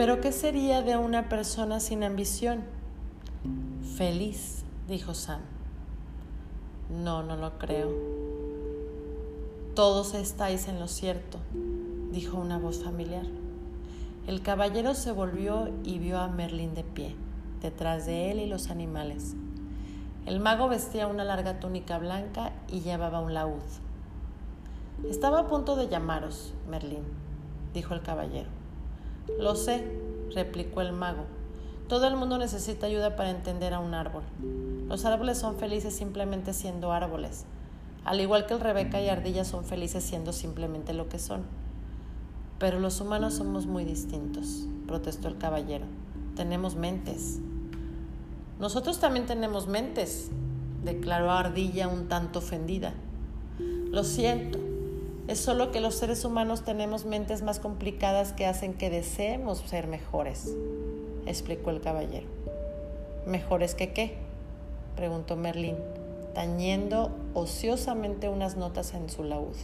Pero ¿qué sería de una persona sin ambición? Feliz, dijo Sam. No, no lo creo. Todos estáis en lo cierto, dijo una voz familiar. El caballero se volvió y vio a Merlín de pie, detrás de él y los animales. El mago vestía una larga túnica blanca y llevaba un laúd. Estaba a punto de llamaros, Merlín, dijo el caballero. Lo sé, replicó el mago. Todo el mundo necesita ayuda para entender a un árbol. Los árboles son felices simplemente siendo árboles, al igual que el Rebeca y Ardilla son felices siendo simplemente lo que son. Pero los humanos somos muy distintos, protestó el caballero. Tenemos mentes. Nosotros también tenemos mentes, declaró Ardilla un tanto ofendida. Lo siento, es solo que los seres humanos tenemos mentes más complicadas que hacen que deseemos ser mejores, explicó el caballero. ¿Mejores que qué? preguntó Merlín, tañendo ociosamente unas notas en su laúd.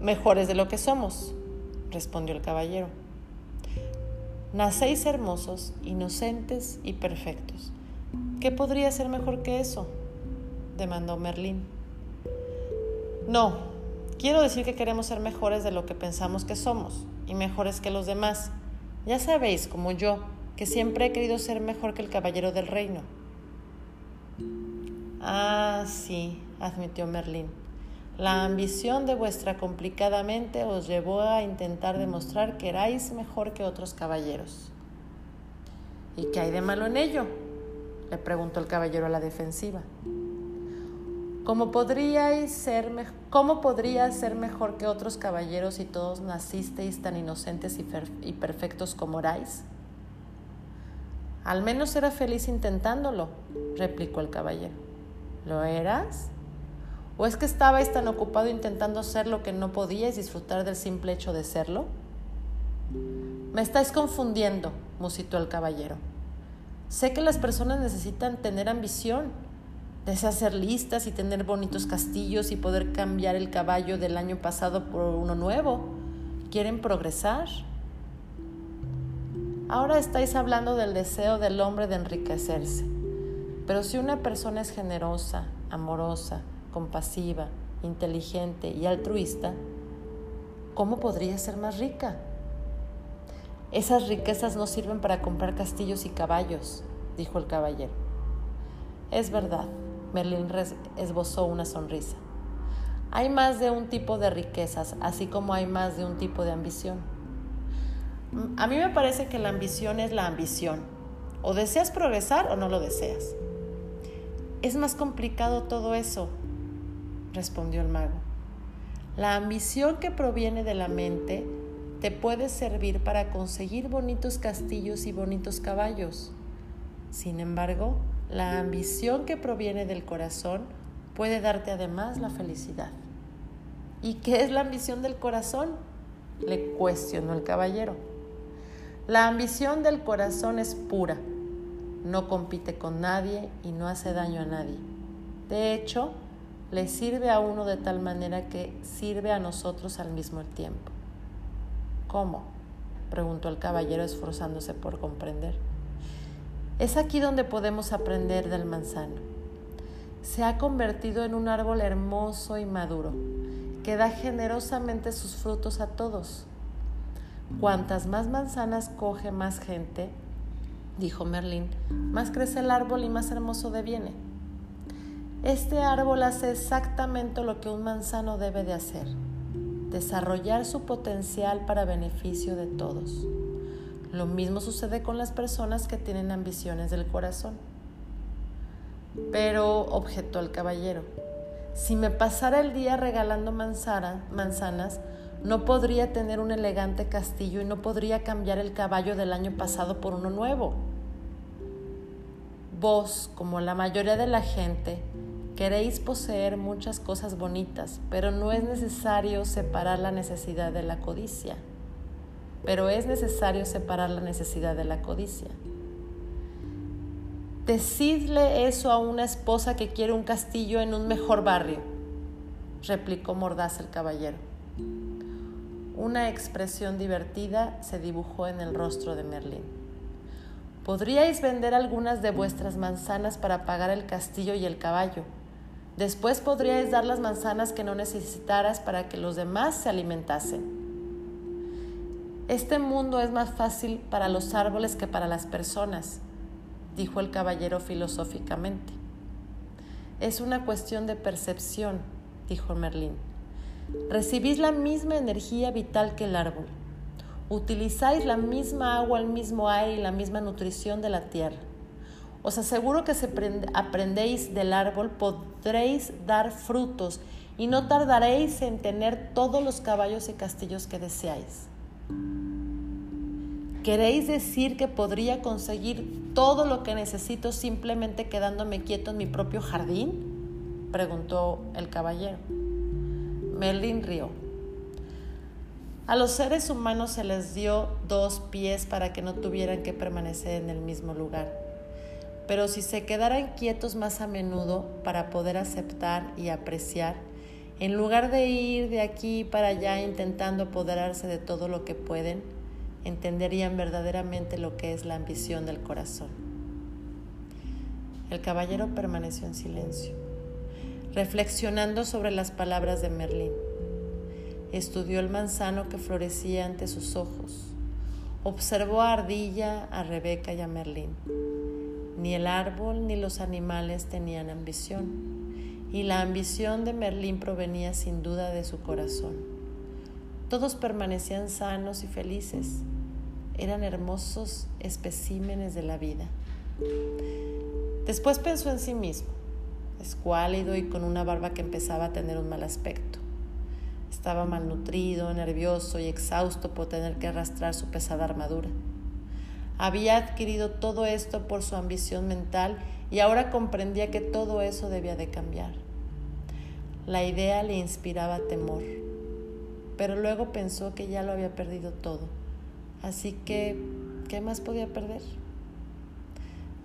Mejores de lo que somos, respondió el caballero. Nacéis hermosos, inocentes y perfectos. ¿Qué podría ser mejor que eso? demandó Merlín. No, quiero decir que queremos ser mejores de lo que pensamos que somos y mejores que los demás. Ya sabéis, como yo, que siempre he querido ser mejor que el caballero del reino. Ah, sí, admitió Merlín. La ambición de vuestra complicada mente os llevó a intentar demostrar que erais mejor que otros caballeros. ¿Y qué hay de malo en ello? le preguntó el caballero a la defensiva. ¿Cómo, podríais ser ¿Cómo podría ser mejor que otros caballeros si todos nacisteis tan inocentes y, y perfectos como erais? Al menos era feliz intentándolo, replicó el caballero. ¿Lo eras? ¿O es que estabais tan ocupado intentando ser lo que no podíais disfrutar del simple hecho de serlo? Me estáis confundiendo, musitó el caballero. Sé que las personas necesitan tener ambición, desean ser listas y tener bonitos castillos y poder cambiar el caballo del año pasado por uno nuevo. Quieren progresar. Ahora estáis hablando del deseo del hombre de enriquecerse. Pero si una persona es generosa, amorosa, compasiva, inteligente y altruista, ¿cómo podría ser más rica? Esas riquezas no sirven para comprar castillos y caballos, dijo el caballero. Es verdad, Merlín esbozó una sonrisa. Hay más de un tipo de riquezas, así como hay más de un tipo de ambición. A mí me parece que la ambición es la ambición. O deseas progresar o no lo deseas. Es más complicado todo eso, respondió el mago. La ambición que proviene de la mente te puede servir para conseguir bonitos castillos y bonitos caballos. Sin embargo, la ambición que proviene del corazón puede darte además la felicidad. ¿Y qué es la ambición del corazón? Le cuestionó el caballero. La ambición del corazón es pura, no compite con nadie y no hace daño a nadie. De hecho, le sirve a uno de tal manera que sirve a nosotros al mismo tiempo. ¿Cómo? preguntó el caballero esforzándose por comprender. Es aquí donde podemos aprender del manzano. Se ha convertido en un árbol hermoso y maduro, que da generosamente sus frutos a todos. Cuantas más manzanas coge más gente, dijo Merlín, más crece el árbol y más hermoso deviene. Este árbol hace exactamente lo que un manzano debe de hacer, desarrollar su potencial para beneficio de todos. Lo mismo sucede con las personas que tienen ambiciones del corazón. Pero, objetó el caballero, si me pasara el día regalando manzanas, no podría tener un elegante castillo y no podría cambiar el caballo del año pasado por uno nuevo. Vos, como la mayoría de la gente, Queréis poseer muchas cosas bonitas, pero no es necesario separar la necesidad de la codicia. Pero es necesario separar la necesidad de la codicia. Decidle eso a una esposa que quiere un castillo en un mejor barrio, replicó mordaz el caballero. una expresión divertida se dibujó en el rostro de Merlín. Podríais vender algunas de vuestras manzanas para pagar el castillo y el caballo. Después podríais dar las manzanas que no necesitaras para que los demás se alimentasen. Este mundo es más fácil para los árboles que para las personas, dijo el caballero filosóficamente. Es una cuestión de percepción, dijo Merlín. Recibís la misma energía vital que el árbol. Utilizáis la misma agua, el mismo aire y la misma nutrición de la tierra. Os aseguro que si aprendéis del árbol podréis dar frutos y no tardaréis en tener todos los caballos y castillos que deseáis. ¿Queréis decir que podría conseguir todo lo que necesito simplemente quedándome quieto en mi propio jardín? preguntó el caballero. Merlin rió. A los seres humanos se les dio dos pies para que no tuvieran que permanecer en el mismo lugar. Pero si se quedaran quietos más a menudo para poder aceptar y apreciar, en lugar de ir de aquí para allá intentando apoderarse de todo lo que pueden, entenderían verdaderamente lo que es la ambición del corazón. El caballero permaneció en silencio, reflexionando sobre las palabras de Merlín. Estudió el manzano que florecía ante sus ojos. Observó a Ardilla, a Rebeca y a Merlín. Ni el árbol ni los animales tenían ambición, y la ambición de Merlín provenía sin duda de su corazón. Todos permanecían sanos y felices, eran hermosos especímenes de la vida. Después pensó en sí mismo, escuálido y con una barba que empezaba a tener un mal aspecto. Estaba malnutrido, nervioso y exhausto por tener que arrastrar su pesada armadura. Había adquirido todo esto por su ambición mental y ahora comprendía que todo eso debía de cambiar. La idea le inspiraba temor, pero luego pensó que ya lo había perdido todo Así que, ¿qué más podía perder?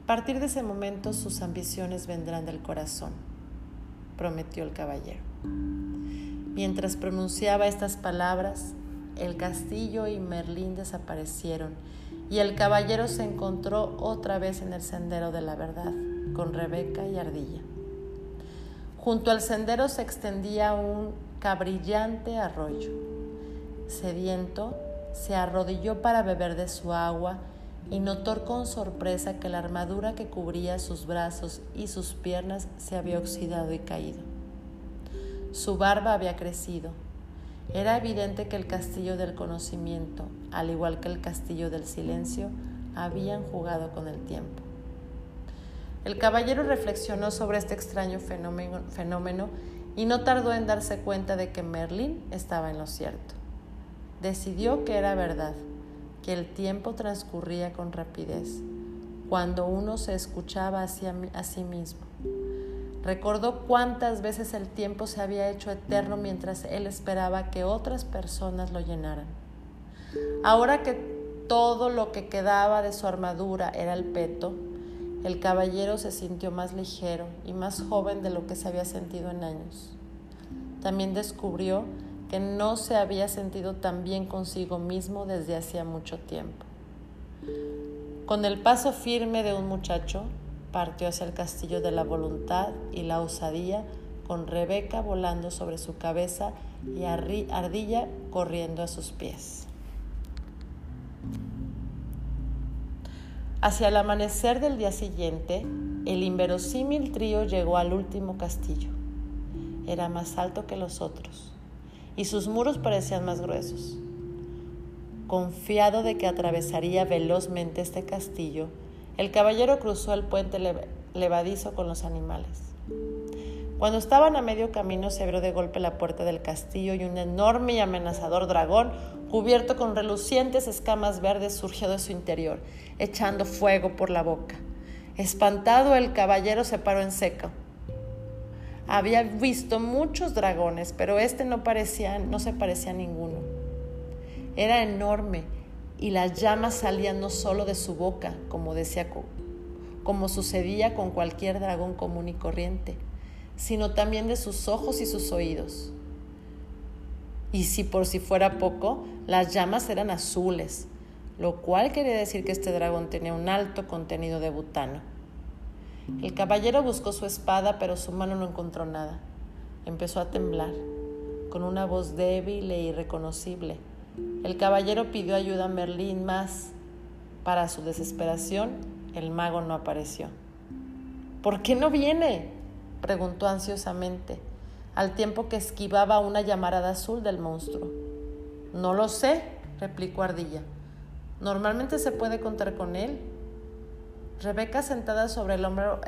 A partir de ese momento sus ambiciones vendrán del corazón, prometió el caballero. Mientras pronunciaba estas palabras, el castillo y Merlín desaparecieron y el caballero se encontró otra vez en el sendero de la verdad con Rebeca y Ardilla. Junto al sendero se extendía un cabrillante arroyo. Sediento, se arrodilló para beber de su agua y notó con sorpresa que la armadura que cubría sus brazos y sus piernas se había oxidado y caído. Su barba había crecido. Era evidente que el castillo del conocimiento, al igual que el castillo del silencio, habían jugado con el tiempo. El caballero reflexionó sobre este extraño fenómeno, y no tardó en darse cuenta de que Merlín estaba en lo cierto. Decidió que era verdad, que el tiempo transcurría con rapidez, cuando uno se escuchaba a sí mismo. Recordó cuántas veces el tiempo se había hecho eterno mientras él esperaba que otras personas lo llenaran. Ahora que todo lo que quedaba de su armadura era el peto, el caballero se sintió más ligero y más joven de lo que se había sentido en años. También descubrió que no se había sentido tan bien consigo mismo desde hacía mucho tiempo. Con el paso firme de un muchacho, partió hacia el castillo de la voluntad y la osadía, con Rebeca volando sobre su cabeza y Ardilla corriendo a sus pies. Hacia el amanecer del día siguiente, el inverosímil trío llegó al último castillo. Era más alto que los otros y sus muros parecían más gruesos. Confiado de que atravesaría velozmente este castillo, el caballero cruzó el puente levadizo con los animales. Cuando estaban a medio camino se abrió de golpe la puerta del castillo y un enorme y amenazador dragón, cubierto con relucientes escamas verdes, surgió de su interior, echando fuego por la boca. Espantado, el caballero se paró en seco. Había visto muchos dragones, pero este no, parecía, no se parecía a ninguno. Era enorme y las llamas salían no solo de su boca, como decía, como sucedía con cualquier dragón común y corriente, sino también de sus ojos y sus oídos. Y si por si fuera poco, las llamas eran azules, lo cual quería decir que este dragón tenía un alto contenido de butano. El caballero buscó su espada, pero su mano no encontró nada. Empezó a temblar, con una voz débil e irreconocible. El caballero pidió ayuda a Merlín, más para su desesperación, el mago no apareció. ¿Por qué no viene? Preguntó ansiosamente, al tiempo que esquivaba una llamarada azul del monstruo. No lo sé, replicó Ardilla. Normalmente se puede contar con él. Rebeca, sentada sobre el, hombro,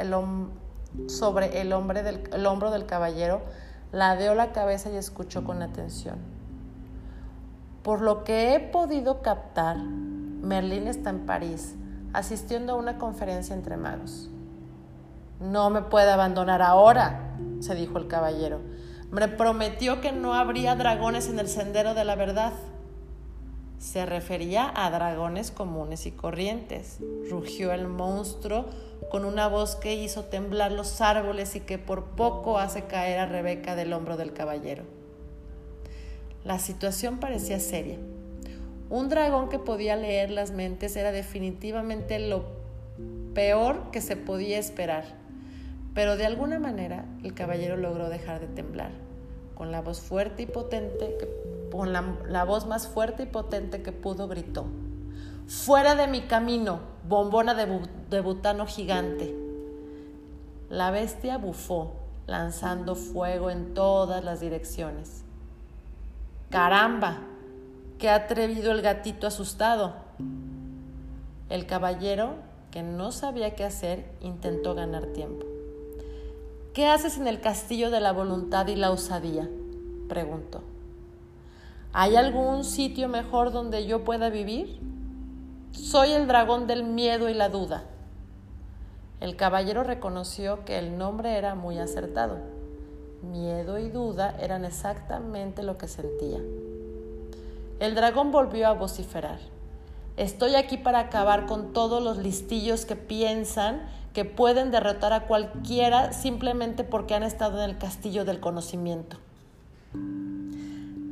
sobre el, hombre del, el hombro del caballero, ladeó la cabeza y escuchó con atención. Por lo que he podido captar, Merlín está en París, asistiendo a una conferencia entre magos. No me puede abandonar ahora, se dijo el caballero. Me prometió que no habría dragones en el sendero de la verdad. Se refería a dragones comunes y corrientes. Rugió el monstruo con una voz que hizo temblar los árboles y que por poco hace caer a Rebeca del hombro del caballero. La situación parecía seria. Un dragón que podía leer las mentes era definitivamente lo peor que se podía esperar. Pero de alguna manera el caballero logró dejar de temblar. Con la voz fuerte y potente con la, voz más fuerte y potente que pudo, gritó, Fuera de mi camino, bombona de, de butano gigante. La bestia bufó, lanzando fuego en todas las direcciones. Caramba, qué atrevido el gatito asustado. El caballero, que no sabía qué hacer, intentó ganar tiempo. ¿Qué haces en el castillo de la voluntad y la osadía? preguntó. ¿Hay algún sitio mejor donde yo pueda vivir? Soy el dragón del miedo y la duda. El caballero reconoció que el nombre era muy acertado. Miedo y duda eran exactamente lo que sentía. El dragón volvió a vociferar. Estoy aquí para acabar con todos los listillos que piensan que pueden derrotar a cualquiera simplemente porque han estado en el castillo del conocimiento.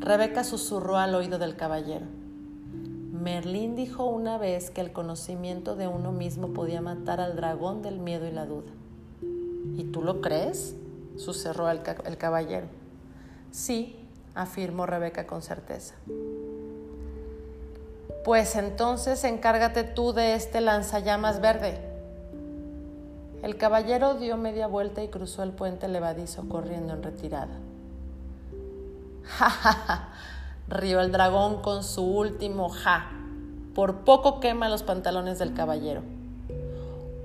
Rebeca susurró al oído del caballero. Merlín dijo una vez que el conocimiento de uno mismo podía matar al dragón del miedo y la duda. ¿Y tú lo crees? susurró el, el caballero. Sí, afirmó Rebeca con certeza. Pues entonces encárgate tú de este lanzallamas verde. El caballero dio media vuelta y cruzó el puente levadizo corriendo en retirada. Ja, ja, ja, el dragón con su último ja. Por poco quema los pantalones del caballero.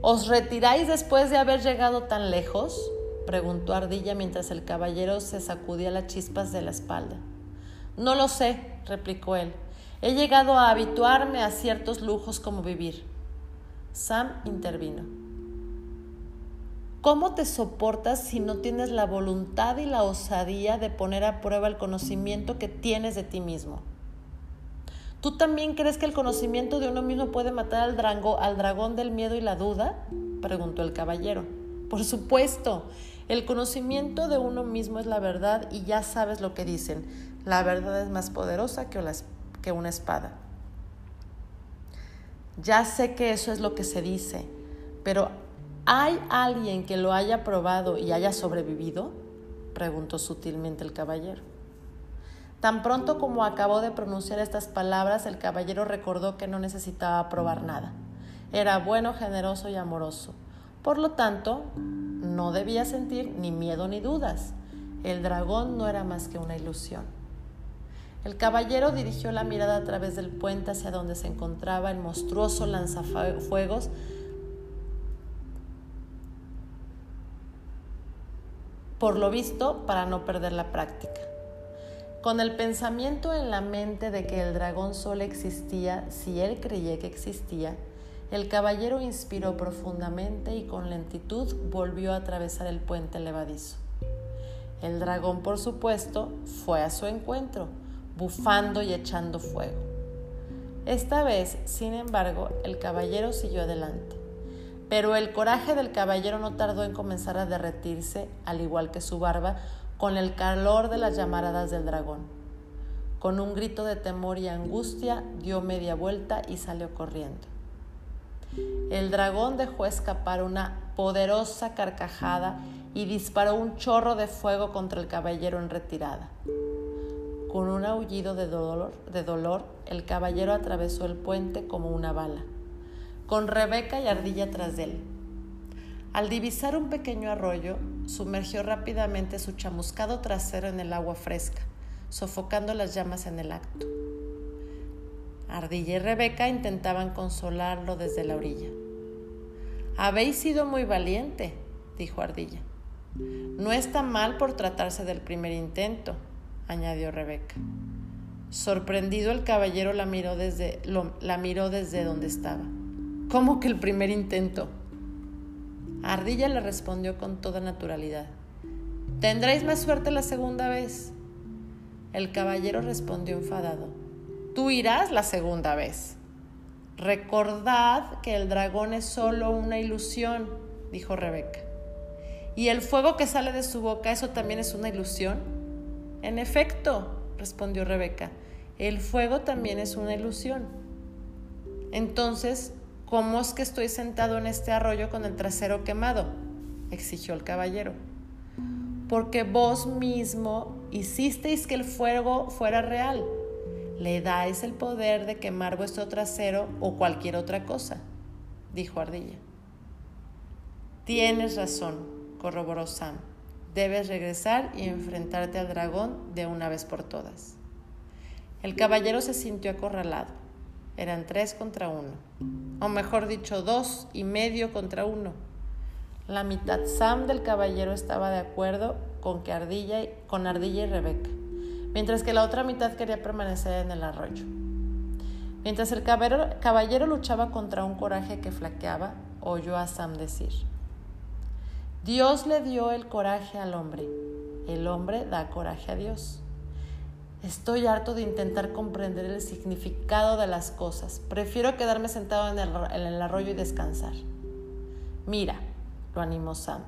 ¿Os retiráis después de haber llegado tan lejos? preguntó Ardilla mientras el caballero se sacudía las chispas de la espalda. No lo sé, replicó él. He llegado a habituarme a ciertos lujos como vivir. Sam intervino. ¿Cómo te soportas si no tienes la voluntad y la osadía de poner a prueba el conocimiento que tienes de ti mismo? ¿Tú también crees que el conocimiento de uno mismo puede matar al, al dragón del miedo y la duda? preguntó el caballero. Por supuesto, el conocimiento de uno mismo es la verdad y ya sabes lo que dicen. La verdad es más poderosa que una espada. Ya sé que eso es lo que se dice, pero ¿Hay alguien que lo haya probado y haya sobrevivido? preguntó sutilmente el caballero. Tan pronto como acabó de pronunciar estas palabras, el caballero recordó que no necesitaba probar nada. Era bueno, generoso y amoroso. Por lo tanto, no debía sentir ni miedo ni dudas. El dragón no era más que una ilusión. El caballero dirigió la mirada a través del puente hacia donde se encontraba el monstruoso lanzafuegos por lo visto para no perder la práctica. Con el pensamiento en la mente de que el dragón solo existía si él creía que existía, el caballero inspiró profundamente y con lentitud volvió a atravesar el puente levadizo. El dragón, por supuesto, fue a su encuentro, bufando y echando fuego. Esta vez, sin embargo, el caballero siguió adelante. Pero el coraje del caballero no tardó en comenzar a derretirse, al igual que su barba, con el calor de las llamaradas del dragón. Con un grito de temor y angustia dio media vuelta y salió corriendo. El dragón dejó escapar una poderosa carcajada y disparó un chorro de fuego contra el caballero en retirada. Con un aullido de dolor, de dolor, el caballero atravesó el puente como una bala, con Rebeca y Ardilla tras de él. Al divisar un pequeño arroyo, sumergió rápidamente su chamuscado trasero en el agua fresca, sofocando las llamas en el acto. Ardilla y Rebeca intentaban consolarlo desde la orilla. Habéis sido muy valiente, dijo Ardilla. No está mal por tratarse del primer intento, añadió Rebeca. Sorprendido el caballero la miró desde, la miró desde donde estaba. ¿Cómo que el primer intento? Ardilla le respondió con toda naturalidad. Tendréis más suerte la segunda vez. El caballero respondió enfadado. Tú irás la segunda vez. Recordad que el dragón es solo una ilusión, dijo Rebeca. ¿Y el fuego que sale de su boca, eso también es una ilusión? En efecto, respondió Rebeca, el fuego también es una ilusión. Entonces, ¿cómo es que estoy sentado en este arroyo con el trasero quemado? exigió el caballero. Porque vos mismo hicisteis que el fuego fuera real. Le dais el poder de quemar vuestro trasero o cualquier otra cosa, dijo Ardilla. Tienes razón, corroboró Sam. Debes regresar y enfrentarte al dragón de una vez por todas. El caballero se sintió acorralado. Eran tres contra uno, o mejor dicho, dos y medio contra uno. La mitad Sam del caballero estaba de acuerdo con, que Ardilla, con Ardilla y Rebeca, mientras que la otra mitad quería permanecer en el arroyo. Mientras el caballero luchaba contra un coraje que flaqueaba, oyó a Sam decir, Dios le dio el coraje al hombre, el hombre da coraje a Dios. Estoy harto de intentar comprender el significado de las cosas. Prefiero quedarme sentado en el, arroyo y descansar. Mira, lo animó Sam.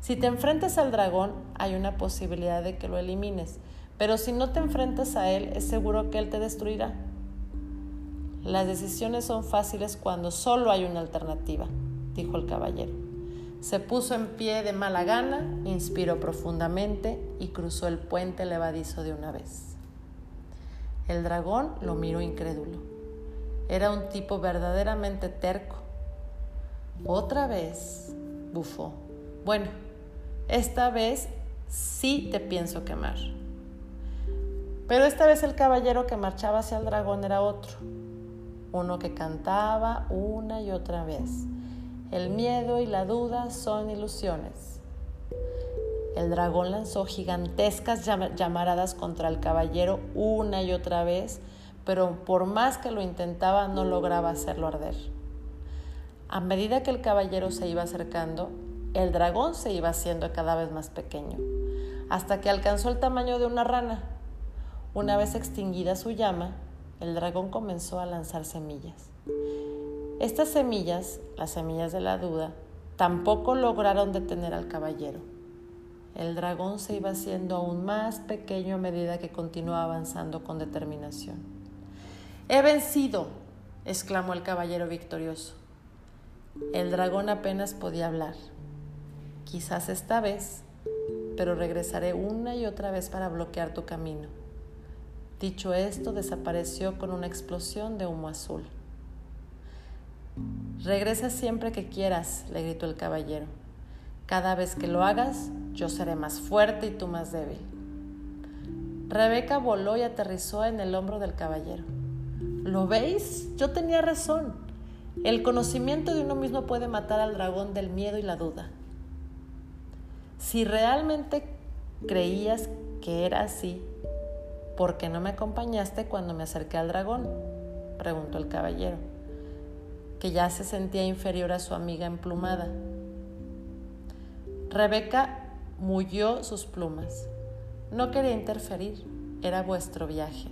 Si te enfrentas al dragón, hay una posibilidad de que lo elimines, pero si no te enfrentas a él, es seguro que él te destruirá. Las decisiones son fáciles cuando solo hay una alternativa, dijo el caballero. Se puso en pie de mala gana, inspiró profundamente y cruzó el puente levadizo de una vez. El dragón lo miró incrédulo. Era un tipo verdaderamente terco. Otra vez, bufó. Bueno, esta vez sí te pienso quemar. Pero esta vez el caballero que marchaba hacia el dragón era otro, uno que cantaba una y otra vez el miedo y la duda son ilusiones. El dragón lanzó gigantescas llamaradas contra el caballero una y otra vez, pero por más que lo intentaba no lograba hacerlo arder. A medida que el caballero se iba acercando, el dragón se iba haciendo cada vez más pequeño, hasta que alcanzó el tamaño de una rana. Una vez extinguida su llama, el dragón comenzó a lanzar semillas. Estas semillas, las semillas de la duda, tampoco lograron detener al caballero. El dragón se iba haciendo aún más pequeño a medida que continuaba avanzando con determinación. He vencido, exclamó el caballero victorioso. El dragón apenas podía hablar. Quizás esta vez, pero regresaré una y otra vez para bloquear tu camino. Dicho esto, desapareció con una explosión de humo azul. Regresa siempre que quieras, le gritó el caballero. Cada vez que lo hagas, yo seré más fuerte y tú más débil. Rebeca voló y aterrizó en el hombro del caballero. ¿Lo veis? Yo tenía razón. El conocimiento de uno mismo puede matar al dragón del miedo y la duda. Si realmente creías que era así, ¿por qué no me acompañaste cuando me acerqué al dragón? preguntó el caballero que ya se sentía inferior a su amiga emplumada. Rebeca muyó sus plumas. No quería interferir, era vuestro viaje.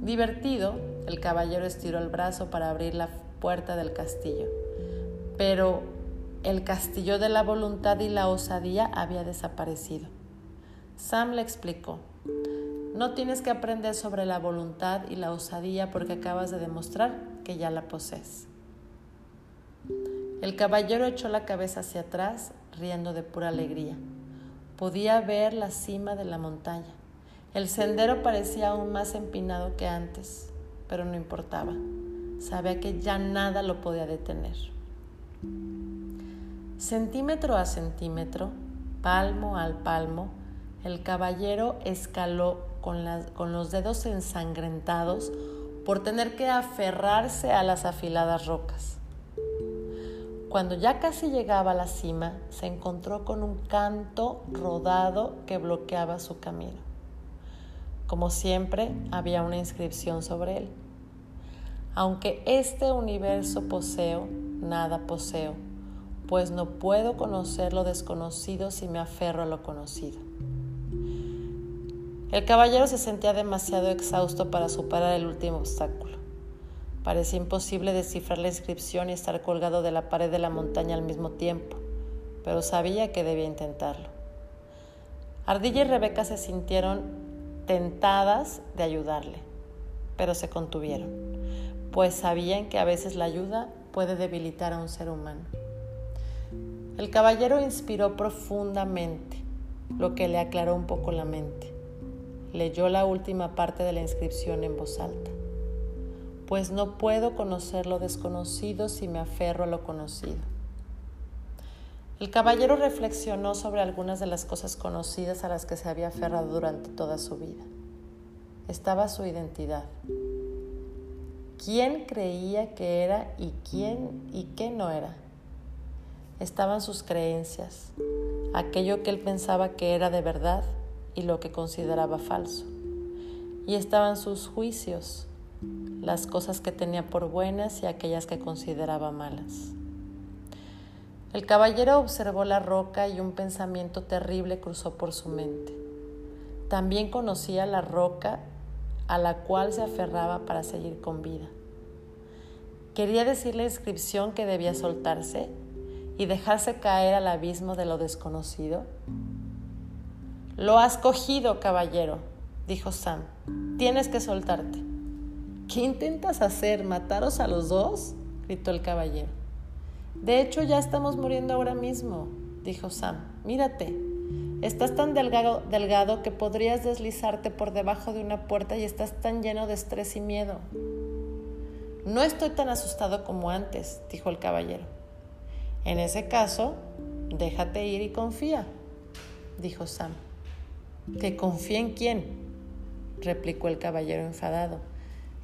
Divertido, el caballero estiró el brazo para abrir la puerta del castillo, pero el castillo de la voluntad y la osadía había desaparecido. Sam le explicó, No tienes que aprender sobre la voluntad y la osadía porque acabas de demostrar que ya la posees. El caballero echó la cabeza hacia atrás, riendo de pura alegría. Podía ver la cima de la montaña. El sendero parecía aún más empinado que antes, pero no importaba. Sabía que ya nada lo podía detener. Centímetro a centímetro, palmo al palmo, el caballero escaló con, con, los dedos ensangrentados por tener que aferrarse a las afiladas rocas. Cuando ya casi llegaba a la cima, se encontró con un canto rodado que bloqueaba su camino. Como siempre, había una inscripción sobre él. Aunque este universo poseo, nada poseo pues no puedo conocer lo desconocido si me aferro a lo conocido. El caballero se sentía demasiado exhausto para superar el último obstáculo. Parecía imposible descifrar la inscripción y estar colgado de la pared de la montaña al mismo tiempo, pero sabía que debía intentarlo. Ardilla y Rebeca se sintieron tentadas de ayudarle, pero se contuvieron, pues sabían que a veces la ayuda puede debilitar a un ser humano. El caballero inspiró profundamente, lo que le aclaró un poco la mente. Leyó la última parte de la inscripción en voz alta. Pues no puedo conocer lo desconocido si me aferro a lo conocido. El caballero reflexionó sobre algunas de las cosas conocidas a las que se había aferrado durante toda su vida. Estaba su identidad. ¿Quién creía que era y quién y qué no era? estaban sus creencias, aquello que él pensaba que era de verdad y lo que consideraba falso. Y estaban sus juicios, las cosas que tenía por buenas y aquellas que consideraba malas. El caballero observó la roca y un pensamiento terrible cruzó por su mente. También conocía la roca a la cual se aferraba para seguir con vida. Quería decir la inscripción que debía soltarse y dejarse caer al abismo de lo desconocido? Lo has cogido, caballero, dijo Sam. Tienes que soltarte. ¿Qué intentas hacer? ¿Mataros a los dos? gritó el caballero. De hecho, ya estamos muriendo ahora mismo, dijo Sam. Mírate, estás tan delgado, delgado que podrías deslizarte por debajo de una puerta y estás tan lleno de estrés y miedo. No estoy tan asustado como antes, dijo el caballero. En ese caso, déjate ir y confía, dijo Sam. ¿Que confía en quién? replicó el caballero enfadado.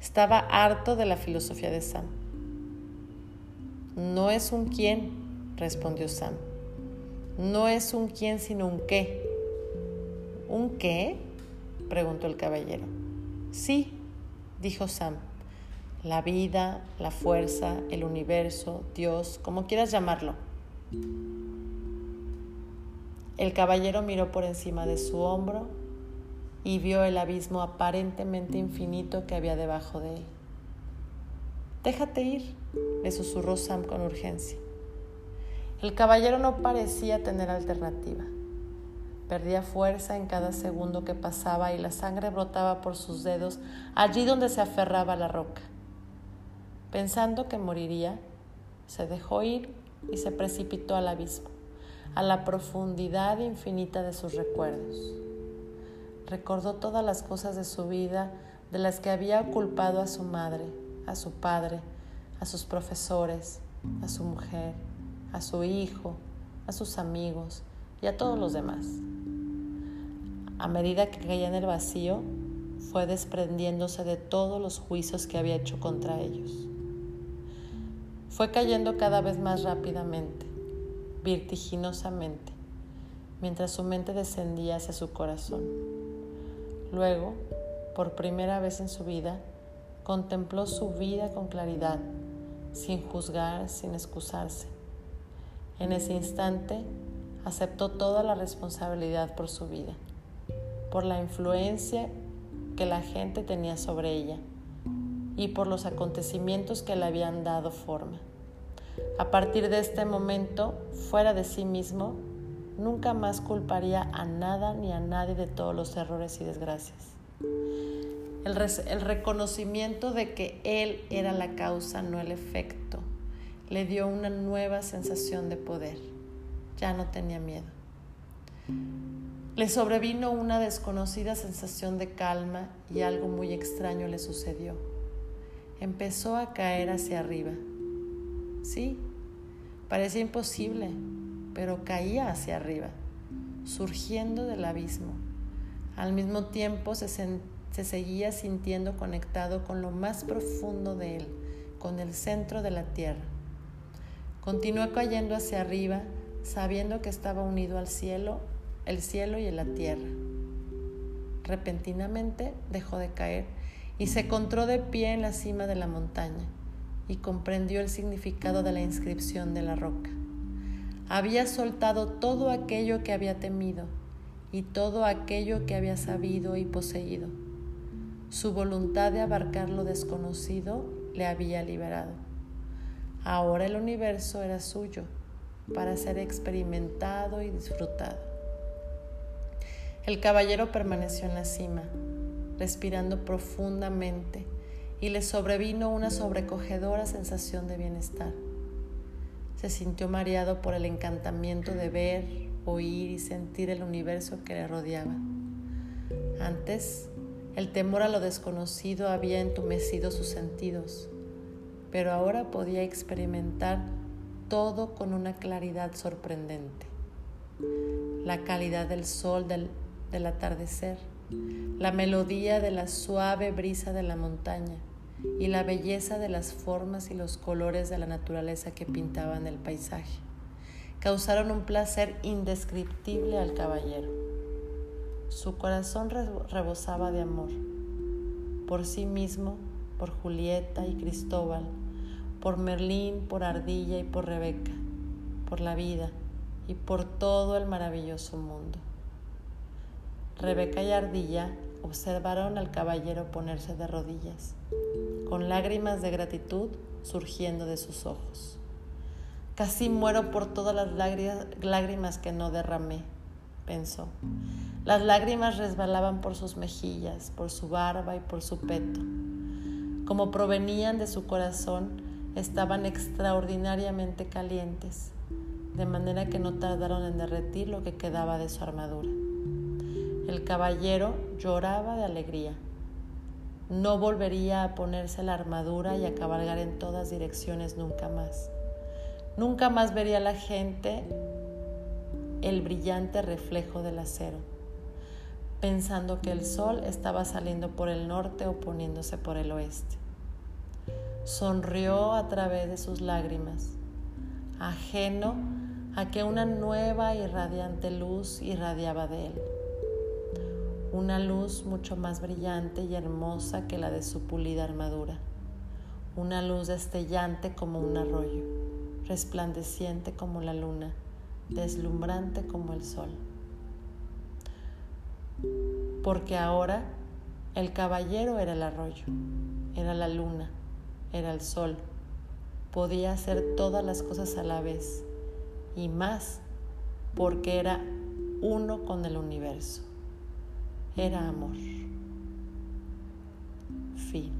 Estaba harto de la filosofía de Sam. No es un quién, respondió Sam. No es un quién, sino un qué. ¿Un qué? preguntó el caballero. Sí, dijo Sam la vida, la fuerza, el universo, Dios, como quieras llamarlo. El caballero miró por encima de su hombro y vio el abismo aparentemente infinito que había debajo de él. Déjate ir, le susurró Sam con urgencia. El caballero no parecía tener alternativa. Perdía fuerza en cada segundo que pasaba y la sangre brotaba por sus dedos allí donde se aferraba la roca. Pensando que moriría, se dejó ir y se precipitó al abismo, a la profundidad infinita de sus recuerdos. Recordó todas las cosas de su vida de las que había culpado a su madre, a su padre, a sus profesores, a su mujer, a su hijo, a sus amigos y a todos los demás. A medida que caía en el vacío, fue desprendiéndose de todos los juicios que había hecho contra ellos. Fue cayendo cada vez más rápidamente, vertiginosamente, mientras su mente descendía hacia su corazón. Luego, por primera vez en su vida, contempló su vida con claridad, sin juzgar, sin excusarse. En ese instante, aceptó toda la responsabilidad por su vida, por la influencia que la gente tenía sobre ella y por los acontecimientos que le habían dado forma. A partir de este momento, fuera de sí mismo, nunca más culparía a nada ni a nadie de todos los errores y desgracias. El, el, reconocimiento de que él era la causa, no el efecto, le dio una nueva sensación de poder. Ya no tenía miedo. Le sobrevino una desconocida sensación de calma y algo muy extraño le sucedió. Empezó a caer hacia arriba. Sí, parecía imposible, pero caía hacia arriba, surgiendo del abismo. Al mismo tiempo se, se seguía sintiendo conectado con lo más profundo de él, con el centro de la tierra. Continuó cayendo hacia arriba, sabiendo que estaba unido al cielo el cielo y la tierra. Repentinamente dejó de caer y se encontró de pie en la cima de la montaña y comprendió el significado de la inscripción de la roca. Había soltado todo aquello que había temido y todo aquello que había sabido y poseído. Su voluntad de abarcar lo desconocido le había liberado. Ahora el universo era suyo para ser experimentado y disfrutado. El caballero permaneció en la cima, respirando profundamente, y le sobrevino una sobrecogedora sensación de bienestar. Se sintió mareado por el encantamiento de ver, oír y sentir el universo que le rodeaba. Antes, el temor a lo desconocido había entumecido sus sentidos, pero ahora podía experimentar todo con una claridad sorprendente. La calidad del sol del del atardecer, la melodía de la suave brisa de la montaña y la belleza de las formas y los colores de la naturaleza que pintaban el paisaje. Causaron un placer indescriptible al caballero. Su corazón rebosaba de amor, por sí mismo, por Julieta y Cristóbal, por Merlín, por Ardilla y por Rebeca, por la vida y por todo el maravilloso mundo. Rebeca y Ardilla observaron al caballero ponerse de rodillas, con lágrimas de gratitud surgiendo de sus ojos. Casi muero por todas las lágrimas que no derramé, pensó. Las lágrimas resbalaban por sus mejillas, por su barba y por su peto. Como provenían de su corazón, estaban extraordinariamente calientes, de manera que no tardaron en derretir lo que quedaba de su armadura. El caballero lloraba de alegría. No volvería a ponerse la armadura y a cabalgar en todas direcciones nunca más. Nunca más vería la gente el brillante reflejo del acero, pensando que el sol estaba saliendo por el norte o poniéndose por el oeste. Sonrió a través de sus lágrimas, ajeno a que una nueva y radiante luz irradiaba de él una luz mucho más brillante y hermosa que la de su pulida armadura, una luz destellante como un arroyo, resplandeciente como la luna, deslumbrante como el sol. Porque ahora el caballero era el arroyo, era la luna, era el sol, podía hacer todas las cosas a la vez y más porque era uno con el universo era amor. Fin.